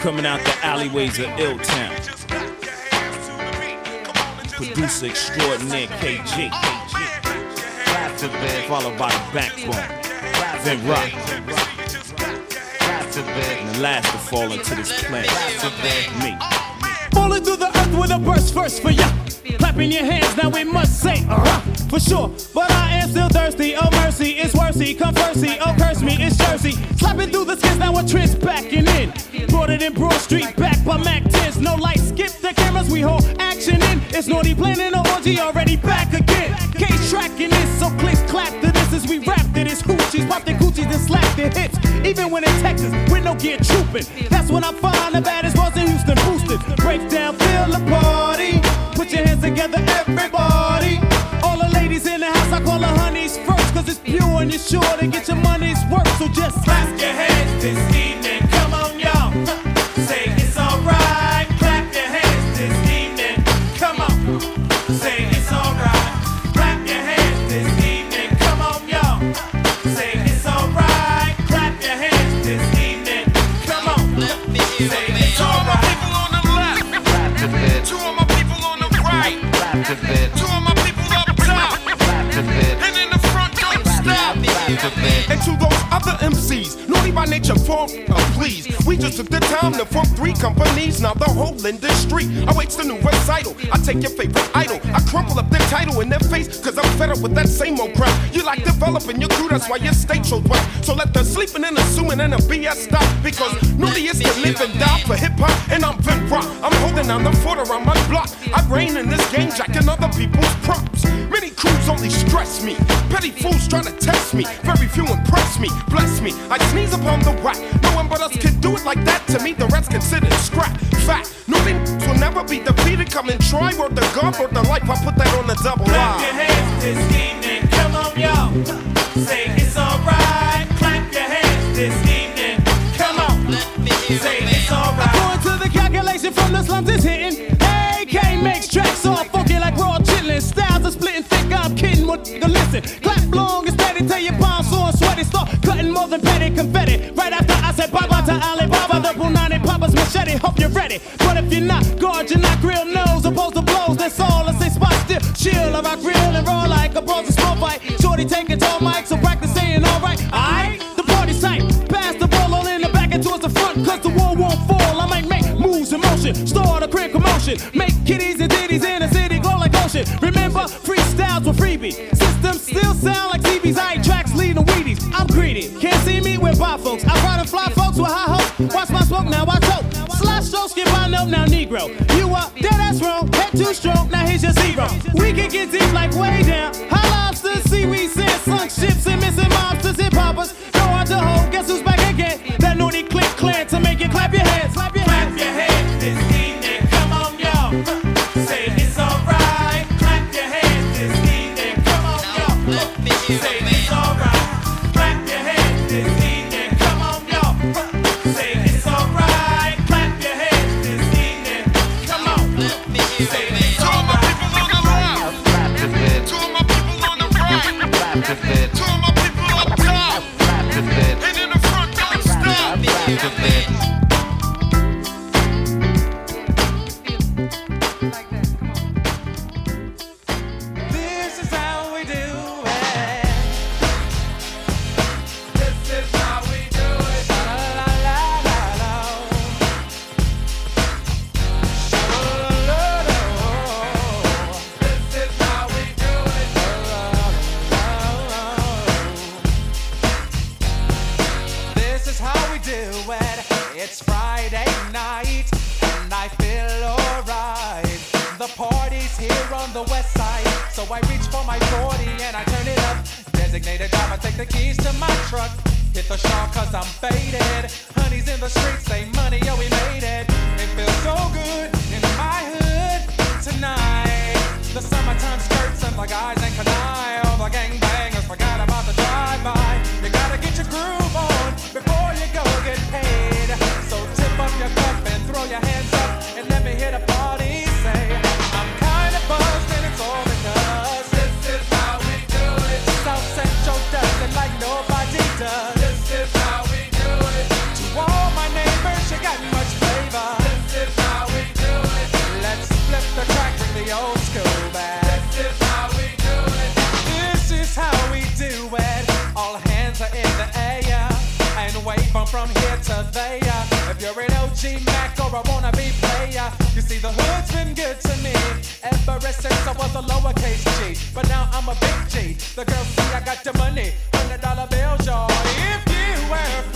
Coming out the alleyways of Ill Town. Producer extraordinaire Kay Gee. Followed by the backbone. Then rock. And the last to fall into this planet. Me. Through the earth with a burst first for ya. Clapping your hands, now we must say, uh for sure. But I am still thirsty. Oh, mercy, it's worthy. Come firsty. Oh, curse me, it's Jersey. Slapping through the skins, now a trend's backing in. Brought it in Broad Street, back by Mac 10s. No light, skip the cameras, we hold action in. It's naughty planning an orgy, already back again. Case tracking this, so click clap to this as we rap to this. Hoochies, pop their coochies and slap their hips. Even when in Texas, with no gear trooping. That's when I find the baddest ones in Houston boosted. Break down, feel the party. Put your hands together, everybody. All the ladies in the house, I call the honeys first, cause it's pure and you're sure to get your money's worth. So just clap your hands this evening. Nature, form, uh, please. We just took the time to form three companies, now the whole industry awaits the new recital. I take your favorite idol, I crumple up their title in their face, cause I'm fed up with that same old crap. You like developing your crew, that's why your state so whack. So let the sleeping and assuming and the BS stop, because naughty is to live and die for hip hop, and I'm Vin Rock. I'm holding down the fort around my block. I reign in this game, jacking other people's props. Many crews only stress me. Petty fools try to test me. Very few impress me. Bless me. I sneeze upon the whack. No one but us can do it like that. To me, the rest considered scrap. Fact. No things will never be defeated. Come and try. Word the gun word the life. I put that on the double Clap your hands this evening. Come on, y'all. Say it's alright. Clap your hands this evening. Come on. Say it's alright. According to the calculation from the slums, it's hitting. AK makes tracks all Nigga listen? Clap long and steady till your palms sore and sweaty. Start cutting more than petty confetti. Right after I said bye bye to Alibaba, the Punani Papa's machete. Hope you're ready. But if you're not, guard your not grill nose. Opposed to blows, that's all. I say spot still. Chill, I rock real and raw like a bronze small fight. Shorty taking tall mics, so practice saying alright. Alright, the party's tight. Pass the ball on in the back and towards the front, cause the wall won't fall. I might make moves in motion, start a quick commotion. Make kitties and ditties in the city glow like ocean. Remember, sound like TVs. I ain't tracks leading Wheaties. I'm greedy. Can't see me with by folks. I ride and fly folks with high hopes. Watch my smoke, now I choke. Slash stroke, skip, I know now Negro. You up, dead ass wrong. Head too strong, now here's your zero. We can get deep like way down. High lobsters, seaweed, sand, sunk ships, and missing mobsters, hip poppers. Go out to hold, guess who's back again? That naughty click Say lowercase g. But now I'm a big G. The girls see I got the money, hundred dollar bills, y'all. If you were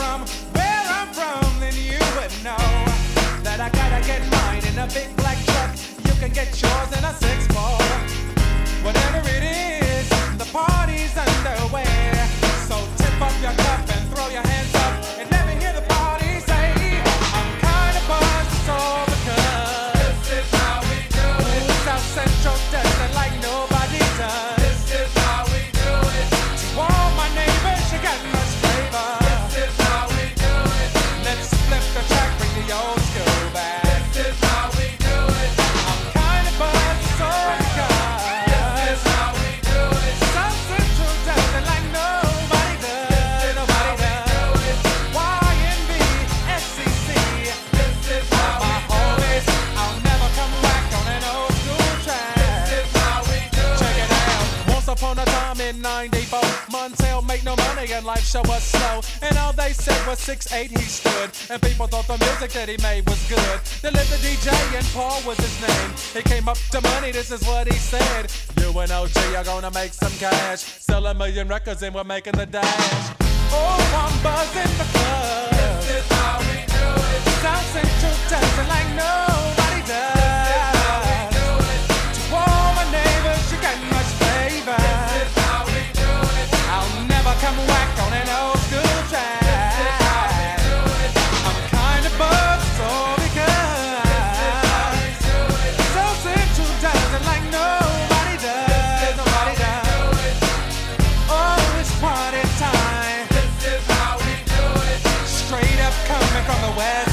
no money and life show us slow. And all they said was six eight he stood. And people thought the music that he made was good. They lived the DJ and Paul was his name. He came up to money, this is what he said. You and OG are gonna make some cash. Sell a million records and we're making the dash. Oh, I'm buzzing the club. This is how we do it. South like nobody does. coming from the west.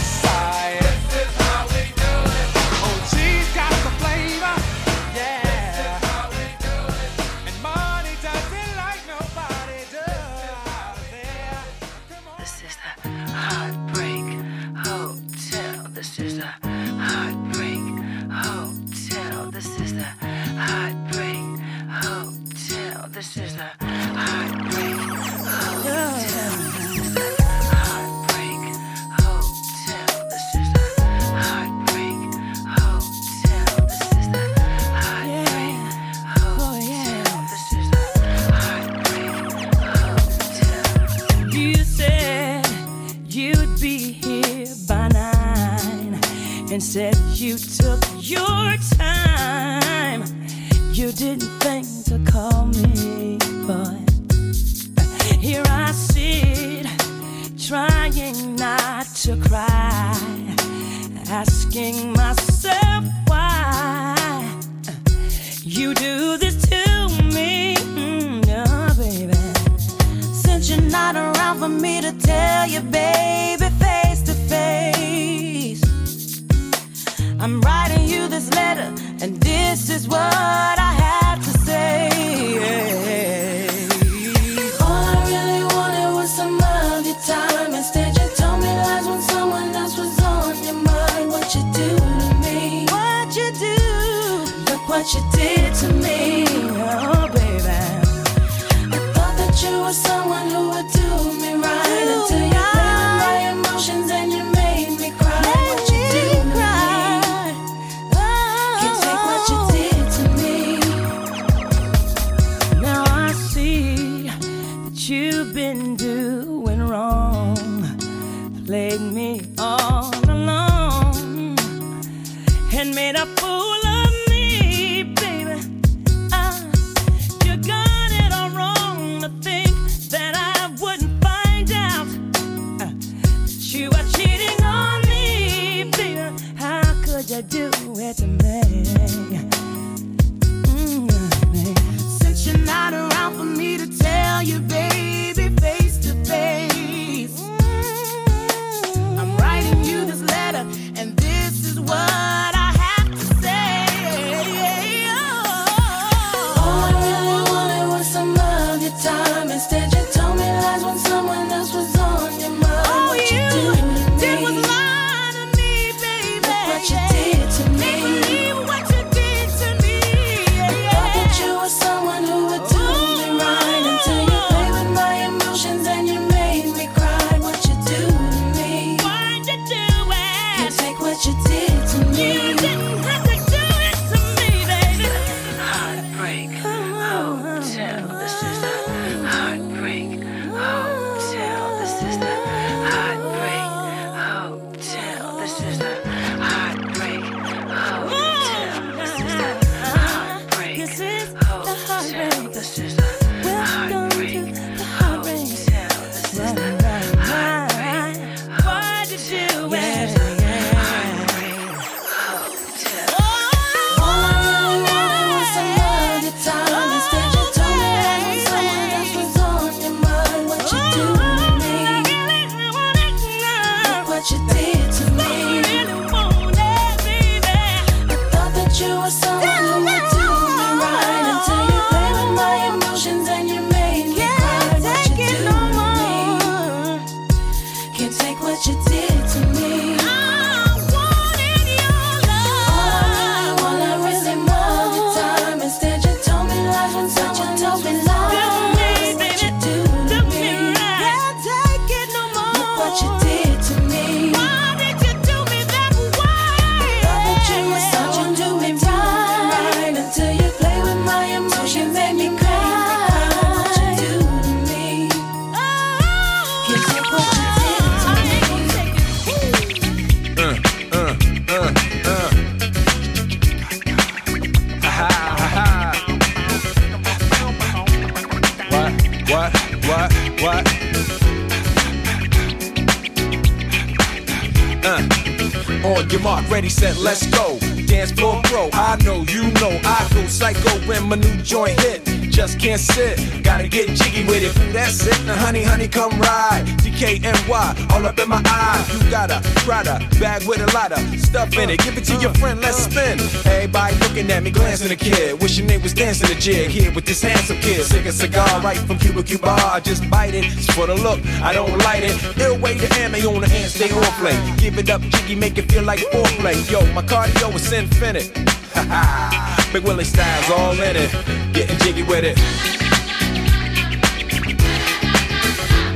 Me, glancing a kid. Wishing they was dancing a jig here with this handsome kid. Sick a cigar right from Cuba Cuba. I just bite it. It's for the look, I don't light it. Ill way to ammo on the hand, stay on play. Give it up, jiggy, make it feel like foreplay. Yo, my cardio is infinite. Ha ha, Big Willie styles all in it. Getting jiggy with it.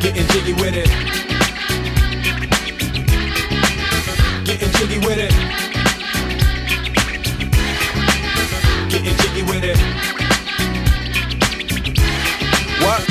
Getting jiggy with it. Getting jiggy with it. Getting jiggy with it. What?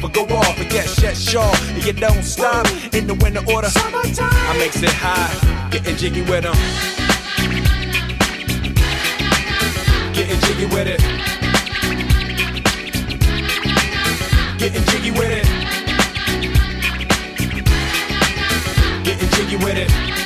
but go off and get shut shaw. And you don't stop in the winter order. I makes it high, getting jiggy with them. Getting jiggy with it. Getting jiggy with it. Getting jiggy with it.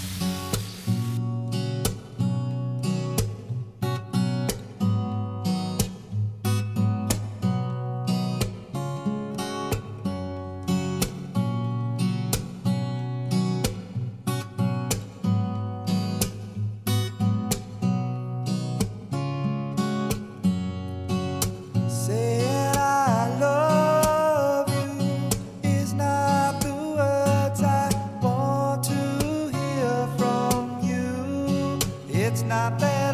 It's not that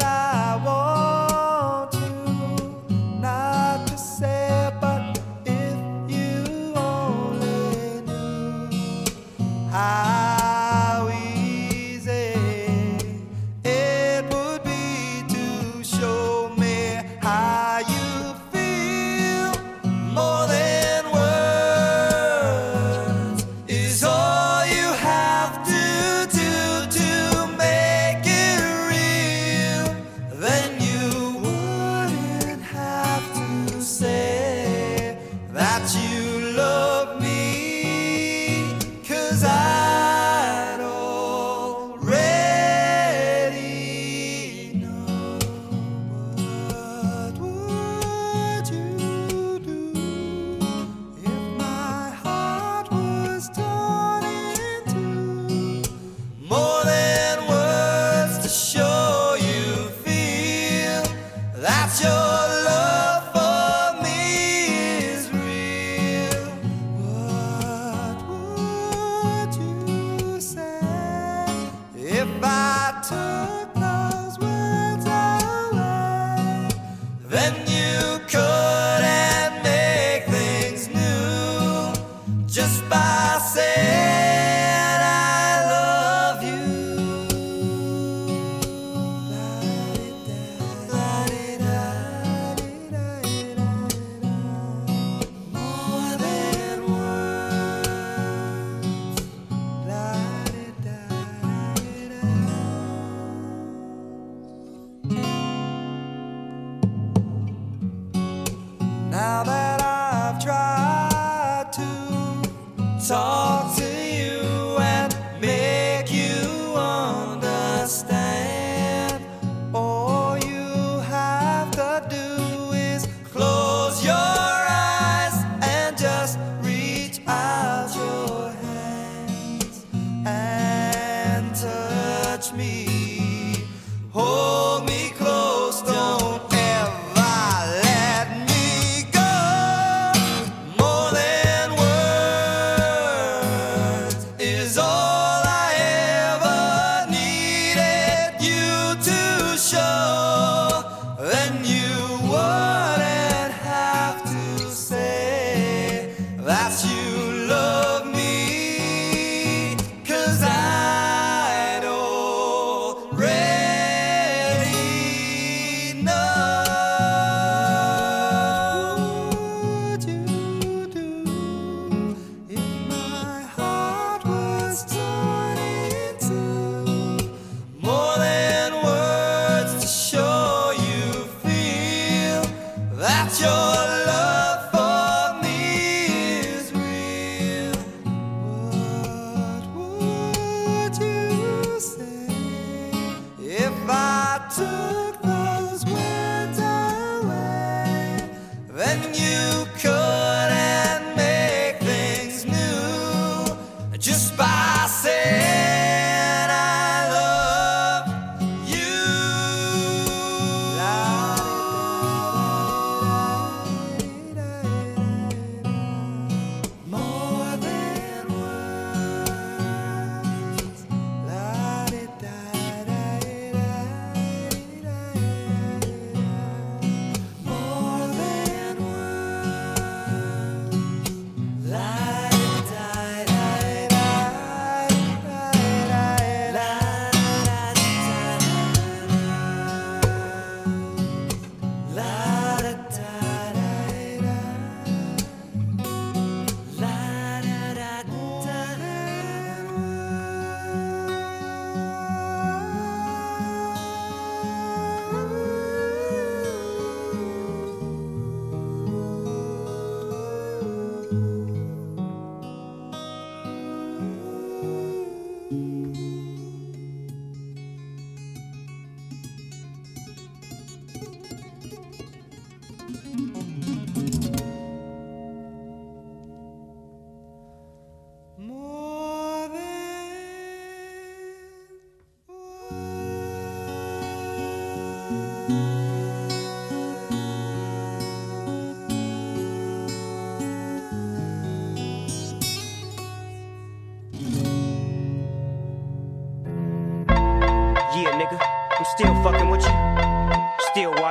Now that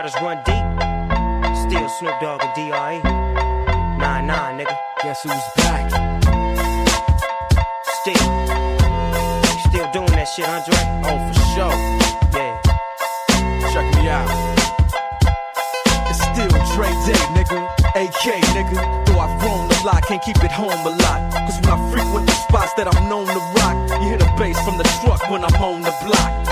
waters run deep. Still Snoop Dogg and D.R.E. Nah, nah, nigga. Guess who's back? Still. Still doing that shit, Andre? Oh, for sure. Yeah. Check me out. It's still Dre Day, nigga. AK, nigga. Though I've grown a lot, can't keep it home a lot. Cause when I frequent the spots that I'm known to rock, you hear the bass from the truck when I'm on the block.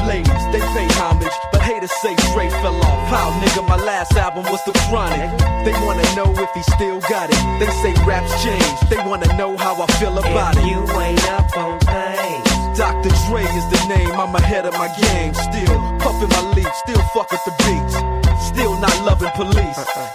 But haters say Dre fell off. How, nigga, my last album was The Chronic. They wanna know if he still got it. They say raps change. They wanna know how I feel about it. You ain't up on things. Dr. Dre is the name, I'm ahead of my game. Still puffin' my leaf, still fuck with the beats. Still not loving police.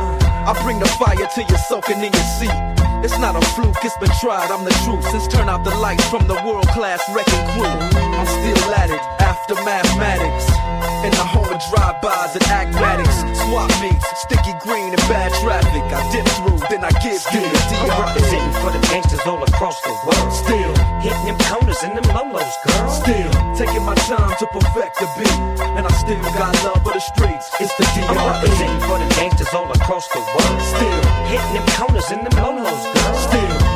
I bring the fire till you're soaking in your seat. It's not a fluke, it's been tried, I'm the truth. Since turn out the lights from the world class Wreckin' Cru, I'm still at it after mathematics. In the home of drive-bys and acmatics, swap meets, sticky green and bad traffic. I dip through, then I give Still, through the I'm representing for the gangsters all across the world. Still hitting them corners and them lolos, girl. Still taking my time to perfect the beat, and I still got love for the streets. It's the I'm D.R.E. representing for the gangsters all across the world. Still hitting them corners and them lolos,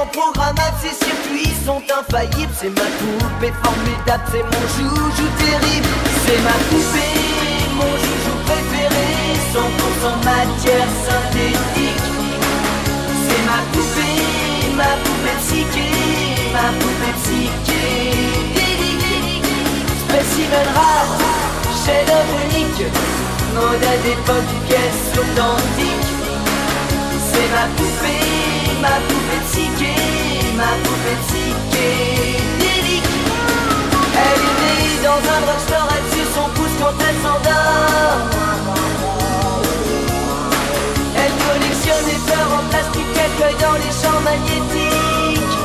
entièrement programmable, ses circuits sont infaillibles. C'est ma poupée formidable, c'est mon joujou terrible. C'est ma poupée, mon joujou préféré, 100% matière synthétique. C'est ma poupée, ma poupée psyché, ma poupée psychédélique. Spécimen rare, chef-d'œuvre unique, mode à d'époque, pièce authentique. Ma poupée, ma poupée psyché, ma poupée psychédélique. Elle est née dans un drugstore, elle suit son pouce quand elle s'endort. Elle collectionne les fleurs en plastique qu'elle cueille dans les champs magnétiques.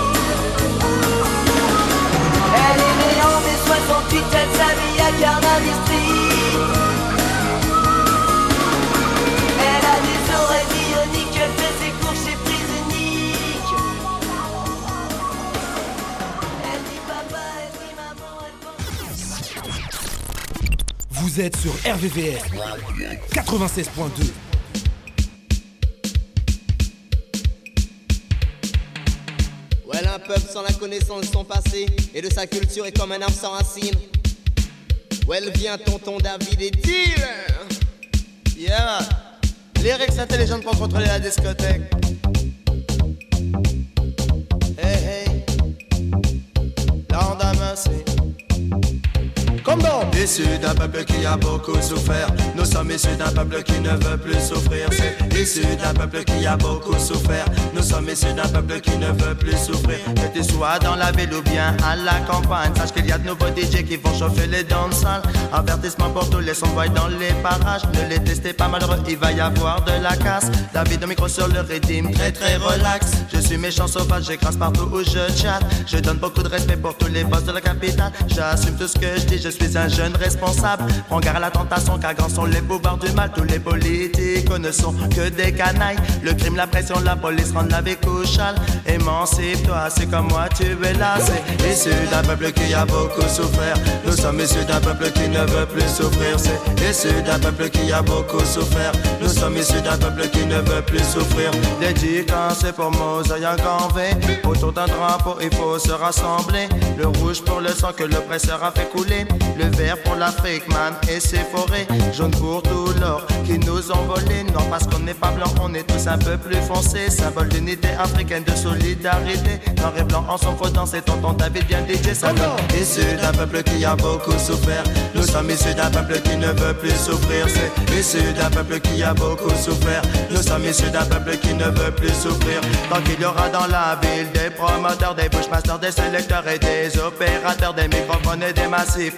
Elle est née en mai 68, elle s'habille à Carnaby Street. Vous êtes sur RVVS 96.2. Well, un peuple sans la connaissance de son passé et de sa culture est comme un arbre sans racines. Well, viens tonton David et deal Yeah, lyrics intelligents pour contrôler la discothèque. Issus d'un peuple qui a beaucoup souffert. Nous sommes issus d'un peuple qui ne veut plus souffrir. C'est d'un peuple qui a beaucoup souffert. Nous sommes issus d'un peuple qui ne veut plus souffrir. Que tu sois dans la ville ou bien à la campagne, sache qu'il y a de nouveaux DJ qui vont chauffer les danses Avertissement pour tous les sonboys dans les parages. Ne les testez pas malheureux, il va y avoir de la casse. David au micro sur le rythme, très très relax. Je suis méchant sauvage, j'écrase partout où je chatte. Je donne beaucoup de respect pour tous les boss de la capitale. J'assume tout ce que je dis, je suis un jeune responsable. Prends garde à la tentation, car grands sont les pouvoirs du mal. Tous les politiques ne sont que des canailles. Le crime, la pression, la police rendent la vie couchale. Émancipe-toi, c'est comme moi, tu es là. C'est issu d'un peuple qui a beaucoup souffert. Nous sommes issus d'un peuple qui ne veut plus souffrir. C'est issu d'un peuple qui a beaucoup souffert. Nous sommes issus d'un peuple qui ne veut plus souffrir. Dédicacé pour Mosaï en. Autour d'un drapeau, il faut se rassembler. Le rouge pour le sang que l'oppresseur a fait couler. Le vert pour l'Afrique, man, et ses forêts. Jaune pour tout l'or qui nous ont volé. Non, parce qu'on n'est pas blanc, on est tous un peu plus foncés. Symbole d'unité africaine, de solidarité. Noir et blanc en son faudant, c'est tonton David bien DJ. Ça donne Issu d'un peuple qui a beaucoup souffert. Nous sommes issus d'un peuple qui ne veut plus souffrir. C'est issu d'un peuple qui a beaucoup souffert. Nous sommes issus d'un peuple qui ne veut plus souffrir. Tant qu'il y aura dans la ville des promoteurs, des bushmasters, des sélecteurs et des opérateurs, des microphones et des massifs,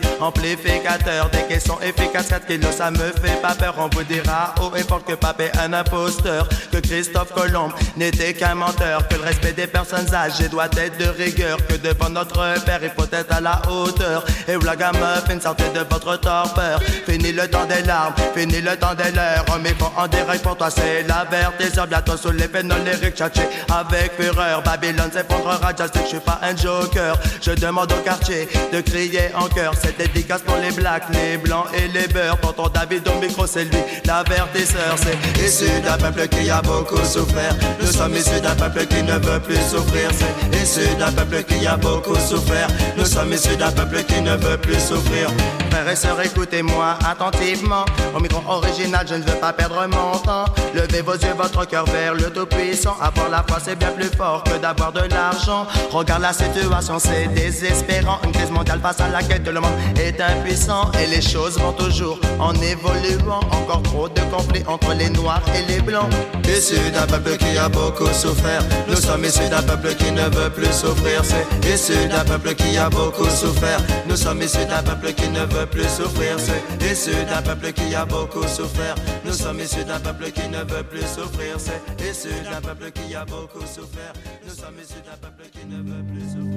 des caissons efficaces, 4 kilos, ça me fait pas peur. On vous dira haut et fort que Pape est un imposteur, que Christophe Colomb n'était qu'un menteur, que le respect des personnes âgées doit être de rigueur, que devant notre père il faut être à la hauteur. Et où la gamme sortez de votre torpeur. Fini le temps des larmes, fini le temps des leurs. Mais bon, en direct pour toi, c'est la vertiseur. Bientôt sous les pénols lyriques, avec fureur. Babylone s'effondrera, just que je suis pas un joker. Je demande au quartier de crier en cœur. Cette dédicace pour les blacks, les blancs et les beurs. Tonton David au micro, c'est lui, l'avertisseur. C'est issu d'un peuple qui a beaucoup souffert. Nous sommes issus d'un peuple qui ne veut plus souffrir. C'est issu d'un peuple qui a beaucoup souffert. Nous sommes issus d'un peuple qui ne veut plus souffrir. Frères et sœurs, écoutez-moi attentivement. Au micro original, je ne veux pas perdre mon temps. Levez vos yeux, votre cœur vers le Tout-Puissant. Avoir la foi, c'est bien plus fort que d'avoir de l'argent. Regarde la situation, c'est désespérant. Une crise mondiale face à laquelle le monde est Et les choses vont toujours en évoluant. Encore trop de conflits entre les noirs et les blancs. Issu d'un peuple qui a beaucoup souffert. Nous sommes issus d'un peuple qui ne veut plus souffrir. C'est issu d'un peuple qui a beaucoup souffert. Nous sommes issus d'un peuple qui ne veut plus souffrir. C'est issu d'un peuple qui a beaucoup souffert. Nous sommes issus d'un peuple qui ne veut plus souffrir. C'est issu d'un peuple qui a beaucoup souffert. Nous sommes issus d'un peuple qui ne veut plus souffrir.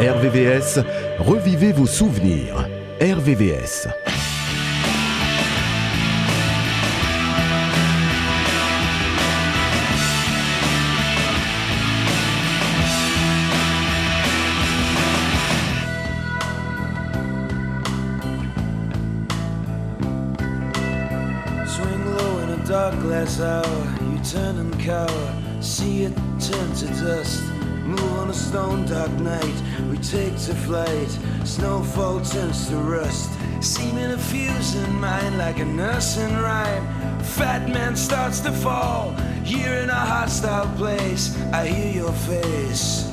RVVS, revivez vos souvenirs. RVVS. Swing low in a dark glass hour, you turn and cower, see it turn to dust. Move on a stone dark night, we take to flight. Snowfall turns to rust, seeming a fuse in mind like a nursing rhyme. Fat man starts to fall, here in a hostile place. I hear your face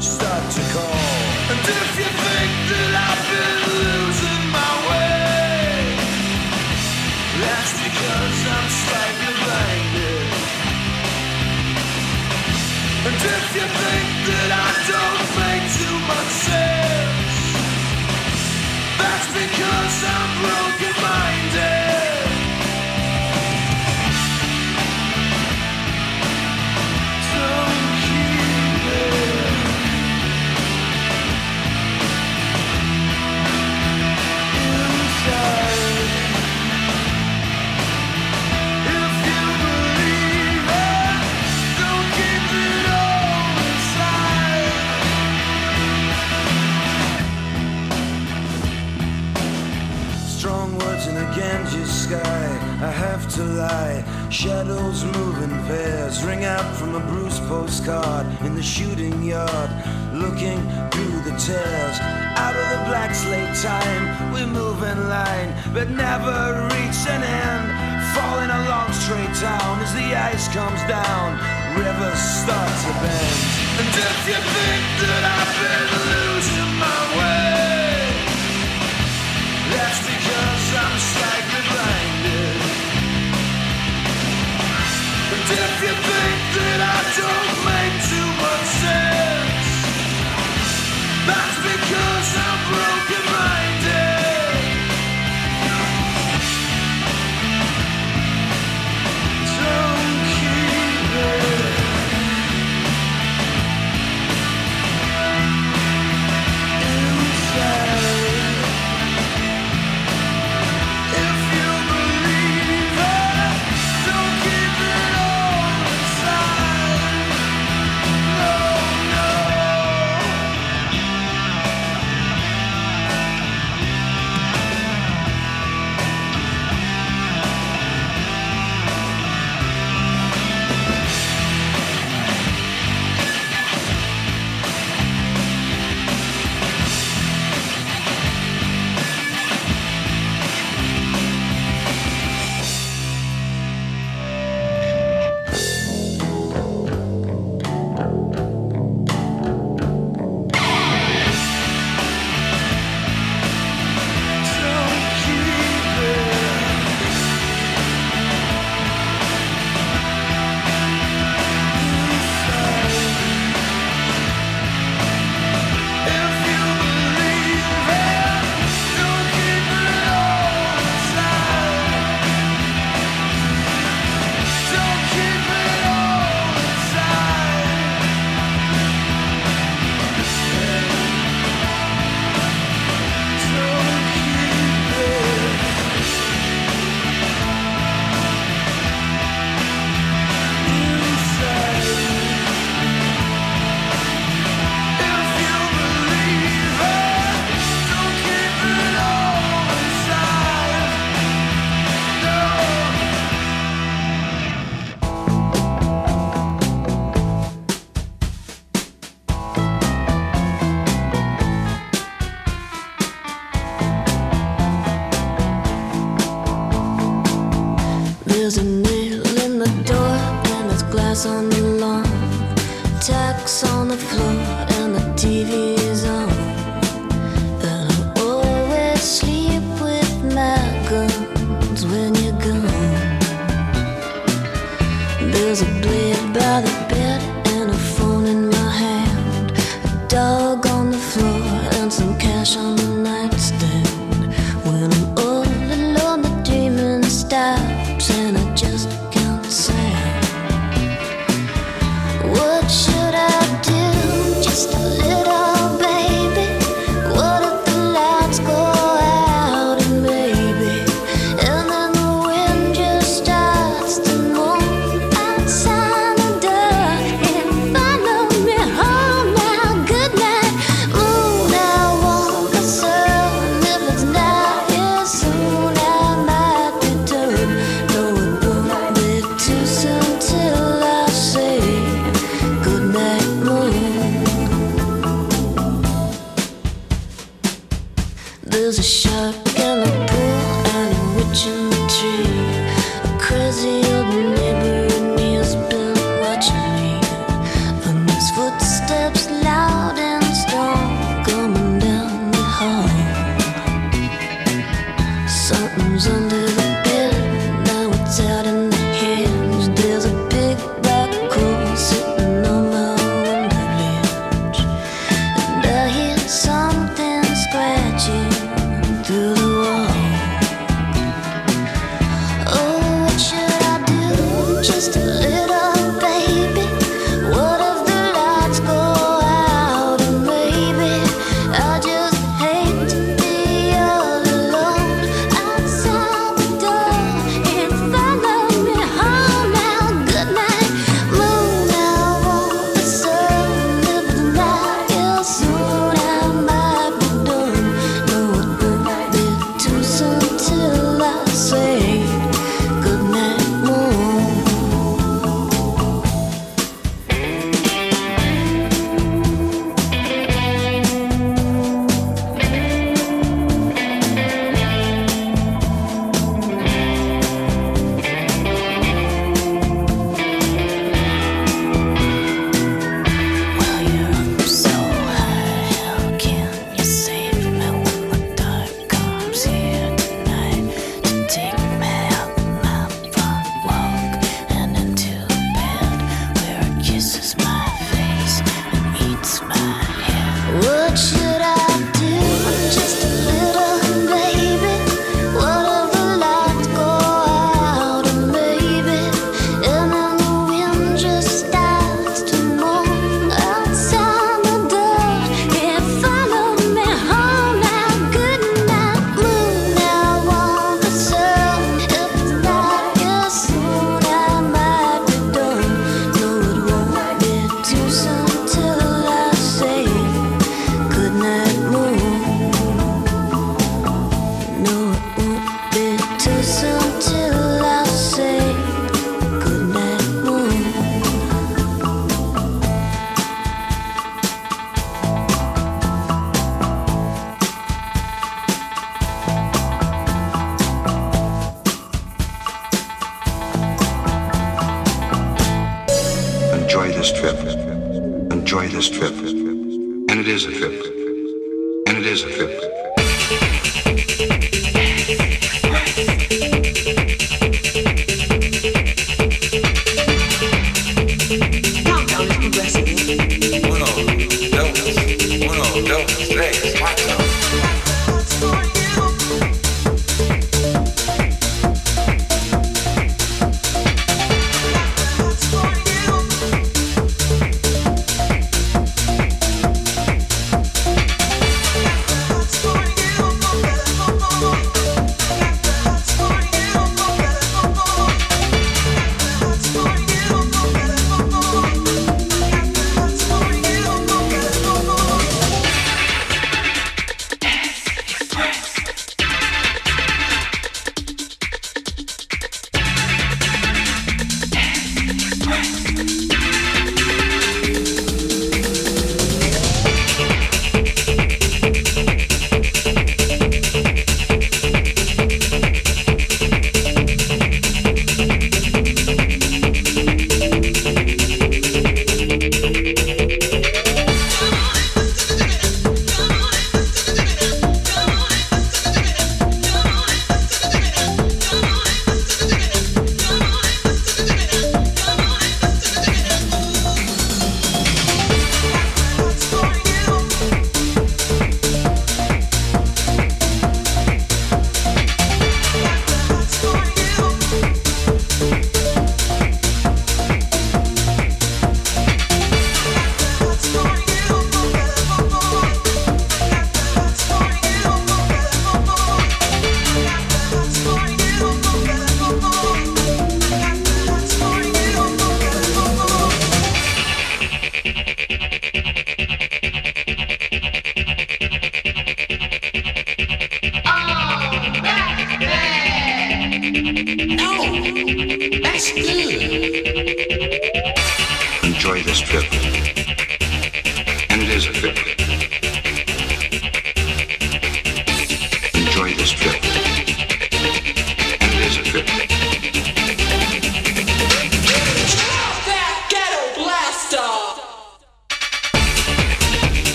start to call. And if you think that I've been losing my way, that's because I'm slightly because I'm broken minded. I have to lie. Shadows move in pairs. Ring out from a Bruce postcard in the shooting yard. Looking through the tears. Out of the black slate time, we move in line, but never reach an end. Falling along straight down as the ice comes down, rivers start to bend. And if you think that I've been losing my way,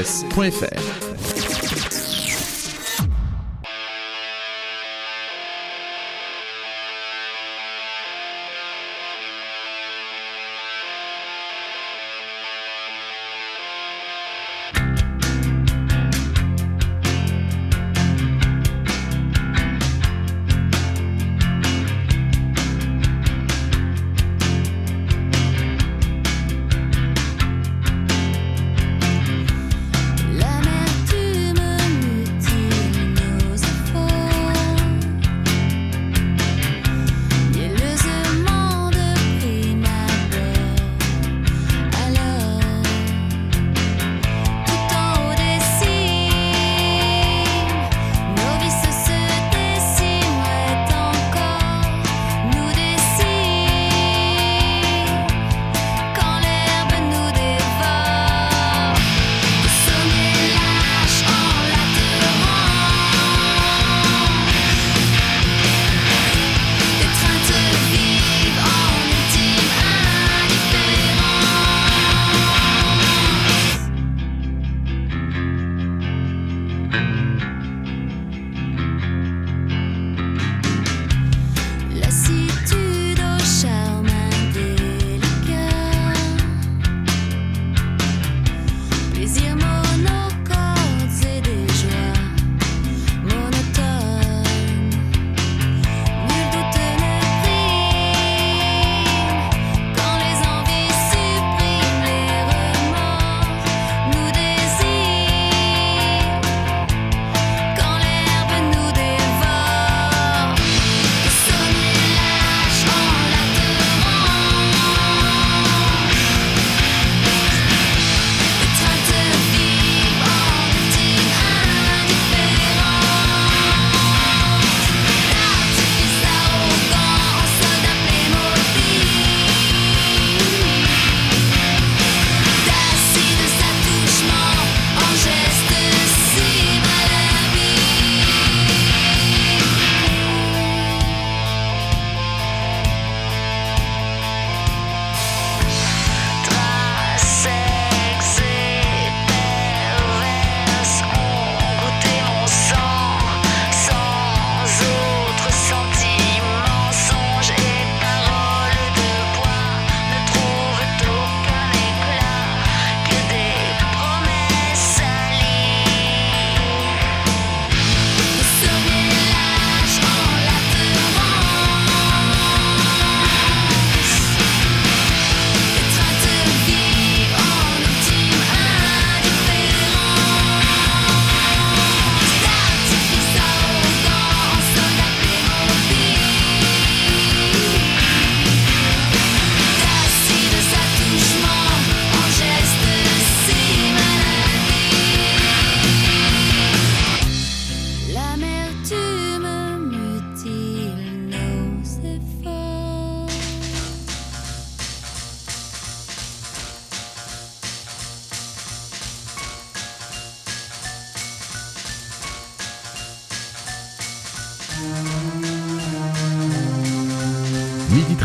RDS.fr.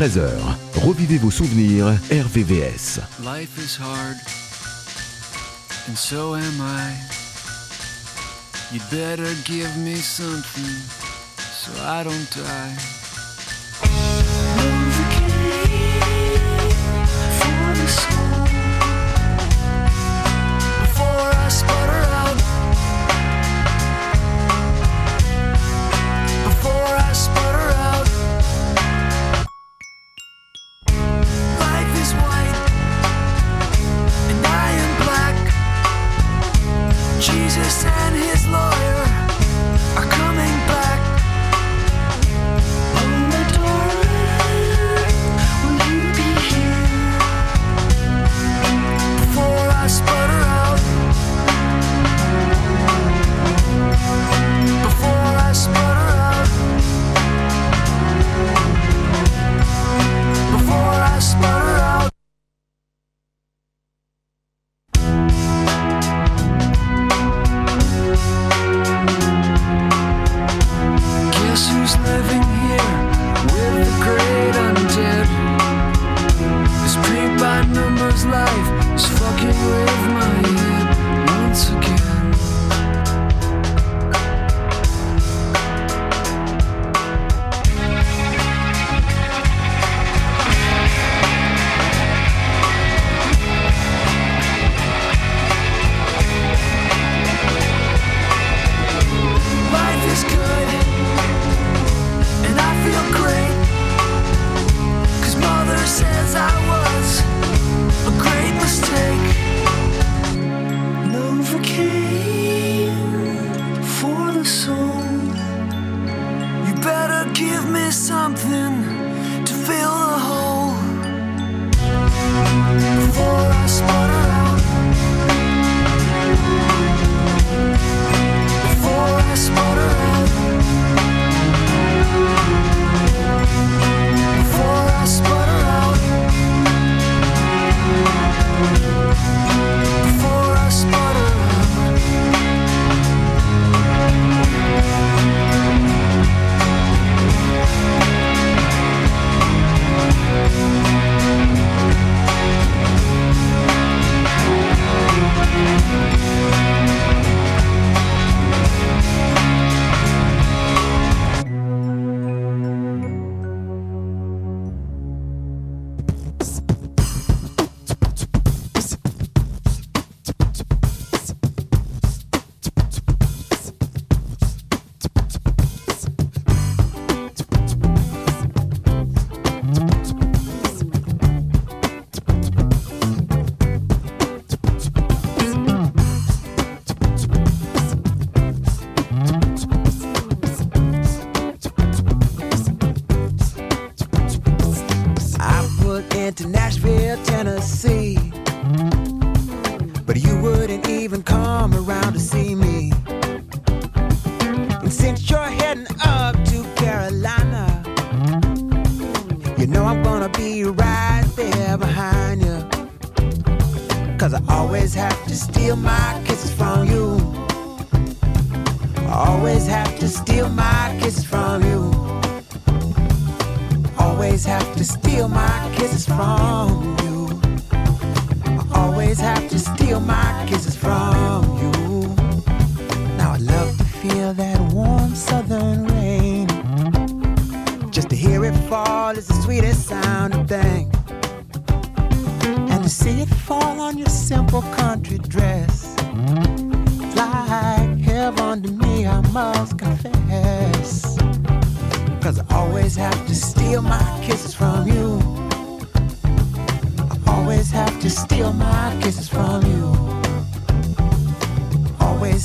13h. Revivez vos souvenirs RVVS. Life is hard, and so am I. You'd better give me something so I don't die.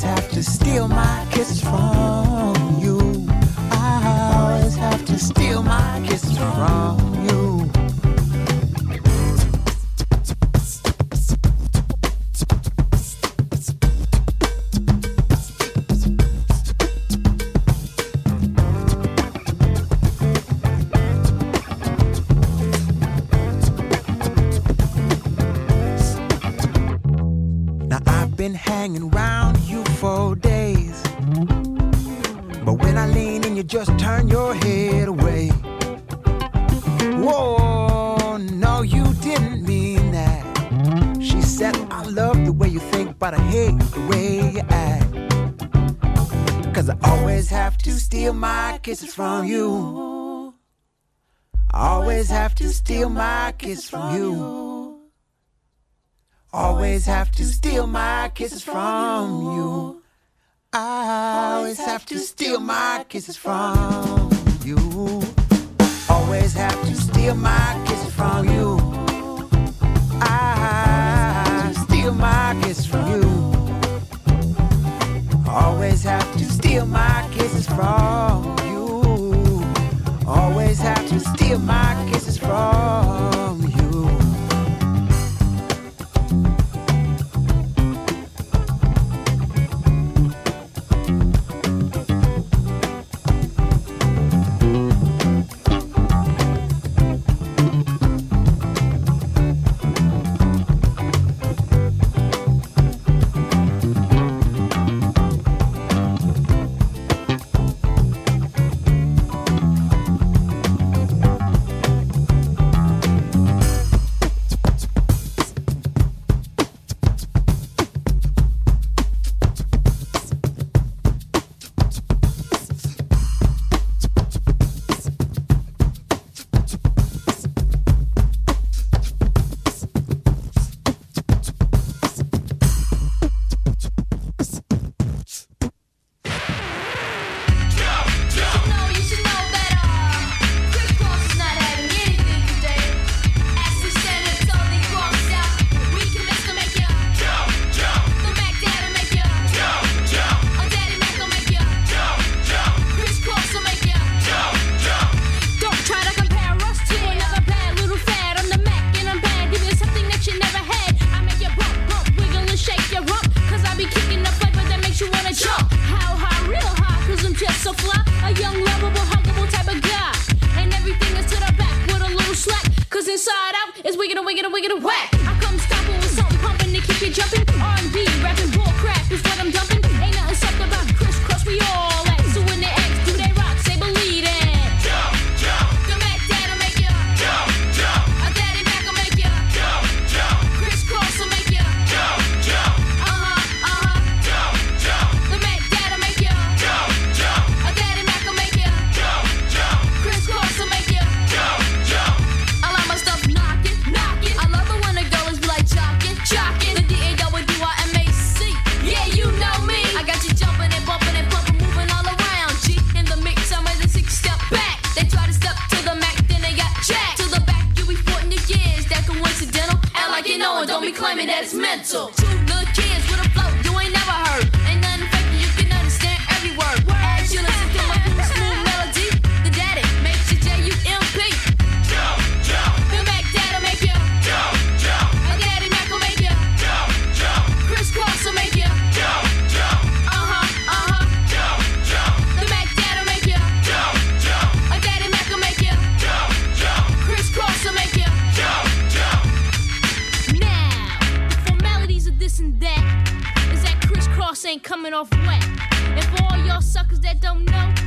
always have to steal my kiss from you. I always have to steal my kiss from you. kisses from you. Always have to steal my kisses from you. Always have to steal my kisses from you. I always have to steal my kisses from you. Always have to steal my kisses from you. I steal my kisses from you. Always have to steal my kisses from Steal my kisses from. don't be claiming that it's mental. that don't know.